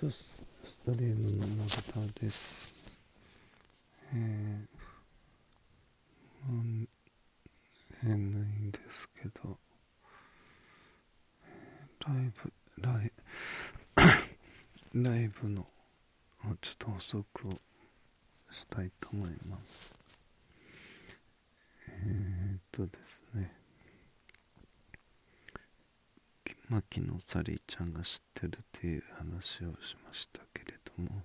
トストリームの永田です。えー、うん眠いんですけど、ライブ、ライ ライブの、ちょっと補足をしたいと思います。えー、っとですね、牧野サリーちゃんが知ってるっていう話をしましたけれども。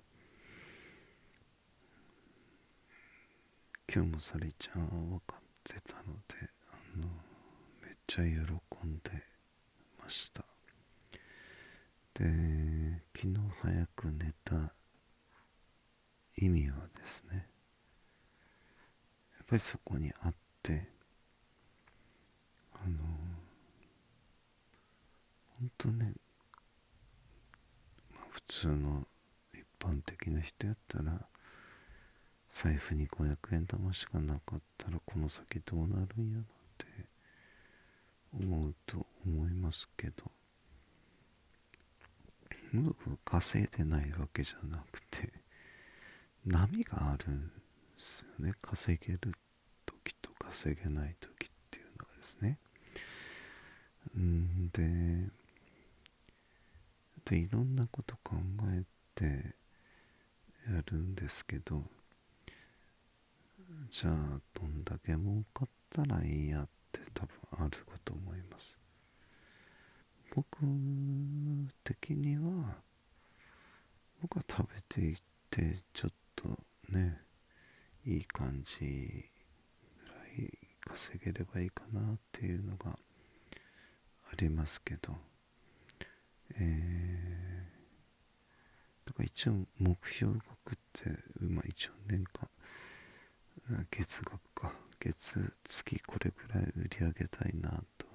今日もサリーちゃんは分かってたのであのめっちゃ喜んでました。で昨日早く寝た意味はですねやっぱりそこにあってあの本当ね、まあ、普通の一般的な人やったら財布に500円玉しかなかったらこの先どうなるんやろって思うと思いますけど。稼いでないわけじゃなくて波があるんですよね。稼げる時と稼げない時っていうのがですね。うんででいろんなこと考えてやるんですけどじゃあどんだけ儲かったらいいやって多分あるかと思います。僕的には僕は食べていってちょっとねいい感じぐらい稼げればいいかなっていうのがありますけどえー、か一応目標額ってまあ一応年間月額か。月月これぐらい売り上げたいなと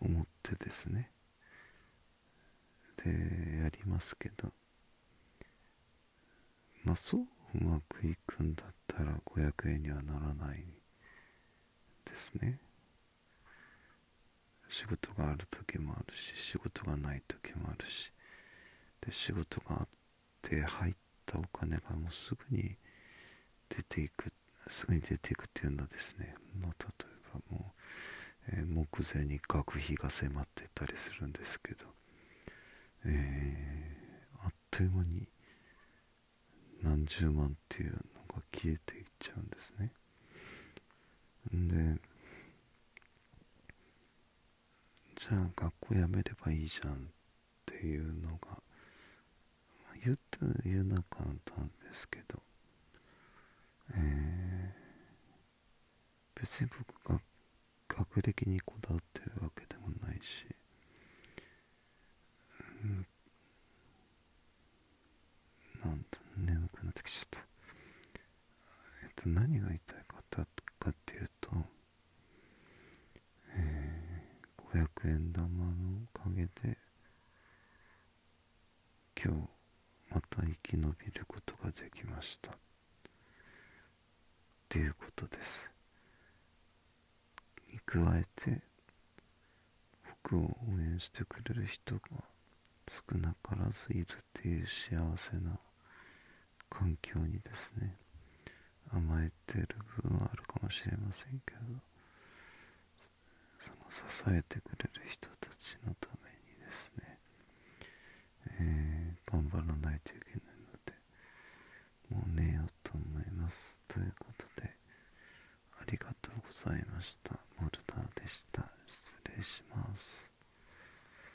思ってですねでやりますけどまあそううまくいくんだったら500円にはならないですね仕事がある時もあるし仕事がない時もあるしで仕事があって入ったお金がもうすぐに出ていくすぐに出ていくっていうのはですね、まあ、例えばもう、えー、目前に学費が迫ってたりするんですけど、えー、あっという間に何十万っていうのが消えていっちゃうんですね。でじゃあ学校辞めればいいじゃんっていうのが言って言うな簡単ですけど、えー、別に僕が学歴にこだわってるわけでもないし、うん、なんと眠くなってきちゃった。えっと何が言いたいかかっていうとえ500円玉のおかげで今日また生き延びることができました。っていうことです。に加えて僕を応援してくれる人が少なからずいるっていう幸せな環境にですね甘えてる部分はあるかもしれませんけどその支えてくれる人たちのために